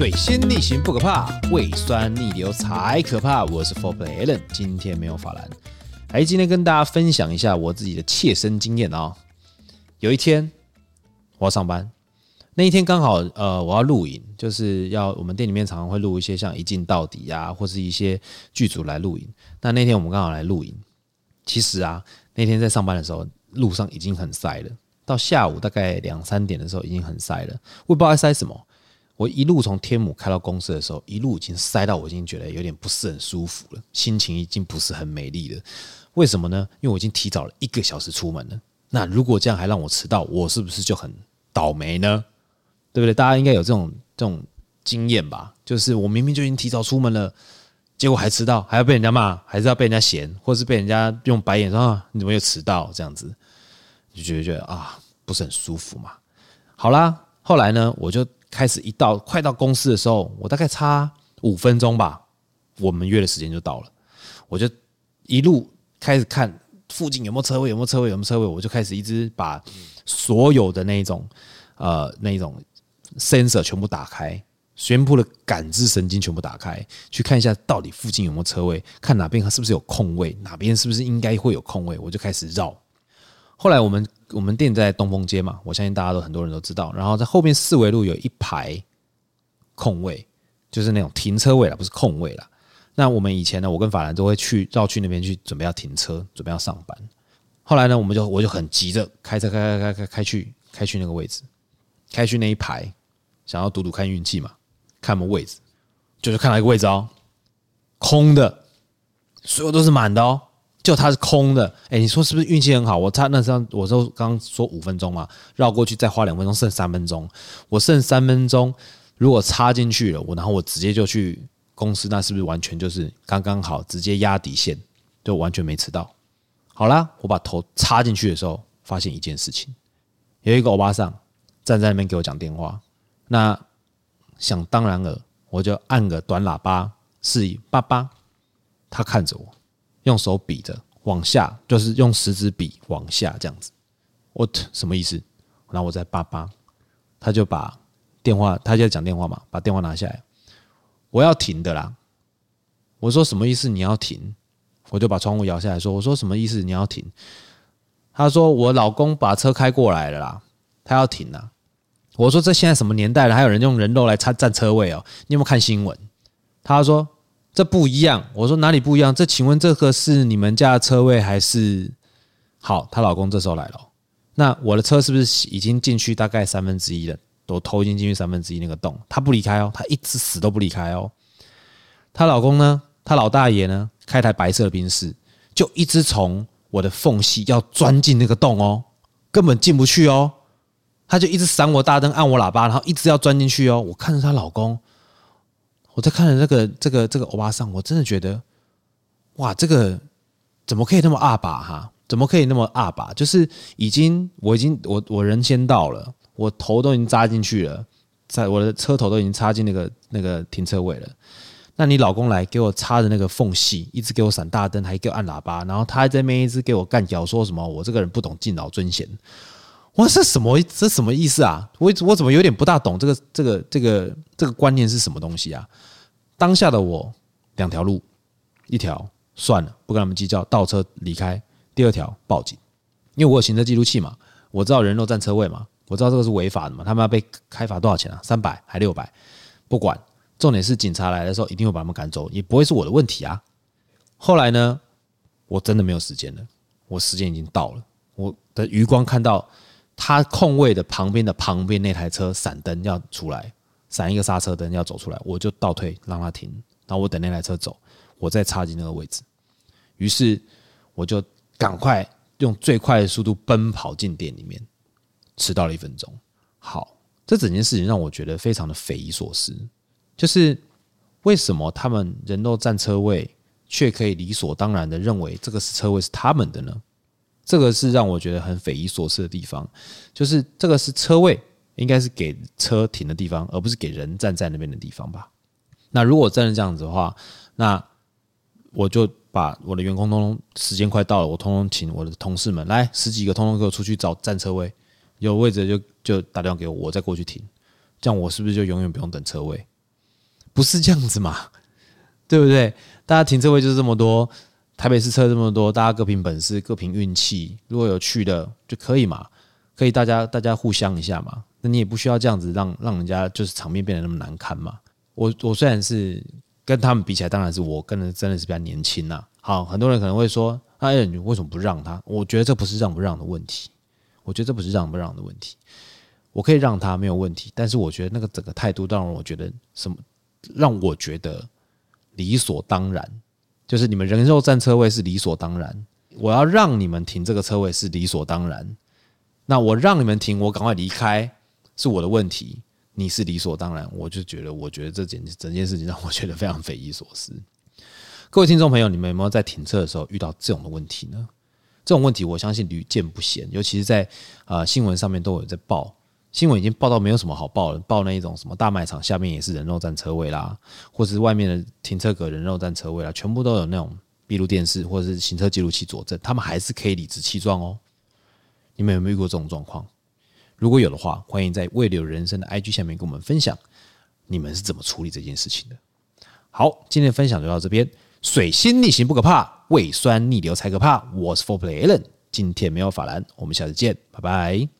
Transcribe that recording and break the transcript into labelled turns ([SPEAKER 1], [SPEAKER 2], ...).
[SPEAKER 1] 水先逆行不可怕，胃酸逆流才可怕。我是 f o r Play Allen，今天没有法兰，哎今天跟大家分享一下我自己的切身经验啊、哦。有一天我要上班，那一天刚好呃我要录影，就是要我们店里面常常会录一些像一镜到底呀、啊，或是一些剧组来录影。那那天我们刚好来录影，其实啊那天在上班的时候路上已经很塞了，到下午大概两三点的时候已经很塞了，我也不知道在塞什么。我一路从天母开到公司的时候，一路已经塞到我已经觉得有点不是很舒服了，心情已经不是很美丽了。为什么呢？因为我已经提早了一个小时出门了。那如果这样还让我迟到，我是不是就很倒霉呢？对不对？大家应该有这种这种经验吧？就是我明明就已经提早出门了，结果还迟到，还要被人家骂，还是要被人家嫌，或是被人家用白眼说啊，你怎么又迟到？这样子就觉得觉得啊，不是很舒服嘛。好啦，后来呢，我就。开始一到快到公司的时候，我大概差五分钟吧，我们约的时间就到了。我就一路开始看附近有没有车位，有没有车位，有没有车位，我就开始一直把所有的那种呃那种 sensor 全部打开，全部的感知神经全部打开，去看一下到底附近有没有车位，看哪边是不是有空位，哪边是不是应该会有空位，我就开始绕。后来我们我们店在东风街嘛，我相信大家都很多人都知道。然后在后面四维路有一排空位，就是那种停车位了，不是空位了。那我们以前呢，我跟法兰都会去绕去那边去准备要停车，准备要上班。后来呢，我们就我就很急着开车开开开开开去开去那个位置，开去那一排，想要赌赌看运气嘛，看什么位置，就是看到一个位置哦，空的，所有都是满的哦。就它是空的，哎，你说是不是运气很好？我差那时候，我说刚刚说五分钟嘛，绕过去再花两分钟，剩三分钟。我剩三分钟，如果插进去了，我然后我直接就去公司，那是不是完全就是刚刚好，直接压底线，就完全没迟到？好啦，我把头插进去的时候，发现一件事情，有一个欧巴桑站在那边给我讲电话。那想当然了，我就按个短喇叭示意爸爸，他看着我。用手比着往下，就是用食指比往下这样子。What 什么意思？然后我在叭叭，他就把电话，他就在讲电话嘛，把电话拿下来。我要停的啦。我说什么意思？你要停？我就把窗户摇下来说：“我说什么意思？你要停？”他说：“我老公把车开过来了啦，他要停了。”我说：“这现在什么年代了？还有人用人肉来占占车位哦？你有没有看新闻？”他说。这不一样，我说哪里不一样？这请问这个是你们家的车位还是？好，她老公这时候来了。那我的车是不是已经进去大概三分之一了？我头已经进去三分之一那个洞，他不离开哦，他一直死都不离开哦。她老公呢？她老大爷呢？开台白色的宾士，就一直从我的缝隙要钻进那个洞哦，根本进不去哦。他就一直闪我大灯，按我喇叭，然后一直要钻进去哦。我看着她老公。我在看着这个这个这个欧巴桑，我真的觉得，哇，这个怎么可以那么二把哈？怎么可以那么二把？就是已经，我已经，我我人先到了，我头都已经扎进去了，在我的车头都已经插进那个那个停车位了。那你老公来给我插的那个缝隙，一直给我闪大灯，还给我按喇叭，然后他还在那边一直给我干譙，说什么我这个人不懂敬老尊贤。哇，这什么这什么意思啊？我我怎么有点不大懂这个这个这个这个观念是什么东西啊？当下的我两条路，一条算了，不跟他们计较，倒车离开；第二条报警，因为我有行车记录器嘛，我知道人肉占车位嘛，我知道这个是违法的嘛，他们要被开罚多少钱啊？三百还六百？不管，重点是警察来的时候一定会把他们赶走，也不会是我的问题啊。后来呢，我真的没有时间了，我时间已经到了，我的余光看到。他空位的旁边的旁边那台车闪灯要出来，闪一个刹车灯要走出来，我就倒退让他停，然后我等那台车走，我再插进那个位置。于是我就赶快用最快的速度奔跑进店里面，迟到了一分钟。好，这整件事情让我觉得非常的匪夷所思，就是为什么他们人都占车位，却可以理所当然的认为这个是车位是他们的呢？这个是让我觉得很匪夷所思的地方，就是这个是车位，应该是给车停的地方，而不是给人站在那边的地方吧？那如果真的这样子的话，那我就把我的员工通通时间快到了，我通通请我的同事们来十几个，通通给我出去找占车位，有位置就就打电话给我，我再过去停，这样我是不是就永远不用等车位？不是这样子嘛？对不对？大家停车位就是这么多，台北市车这么多，大家各凭本事，各凭运气。如果有去的就可以嘛，可以大家大家互相一下嘛。那你也不需要这样子让让人家就是场面变得那么难堪嘛。我我虽然是跟他们比起来，当然是我跟的真的是比较年轻呐。好，很多人可能会说，哎，你为什么不让他？我觉得这不是让不让的问题，我觉得这不是让不让的问题。我可以让他没有问题，但是我觉得那个整个态度让我觉得什么，让我觉得理所当然，就是你们人肉占车位是理所当然，我要让你们停这个车位是理所当然，那我让你们停，我赶快离开是我的问题，你是理所当然，我就觉得，我觉得这件整件事情让我觉得非常匪夷所思。各位听众朋友，你们有没有在停车的时候遇到这种的问题呢？这种问题我相信屡见不鲜，尤其是在啊新闻上面都有在报。新闻已经报到没有什么好报了，报那一种什么大卖场下面也是人肉占车位啦，或者是外面的停车格人肉占车位啦，全部都有那种闭路电视或者是行车记录器佐证，他们还是可以理直气壮哦。你们有没有遇过这种状况？如果有的话，欢迎在未留人生的 IG 下面跟我们分享，你们是怎么处理这件事情的。好，今天的分享就到这边。水星逆行不可怕，胃酸逆流才可怕。我是 Fourplay Allen，今天没有法兰，我们下次见，拜拜。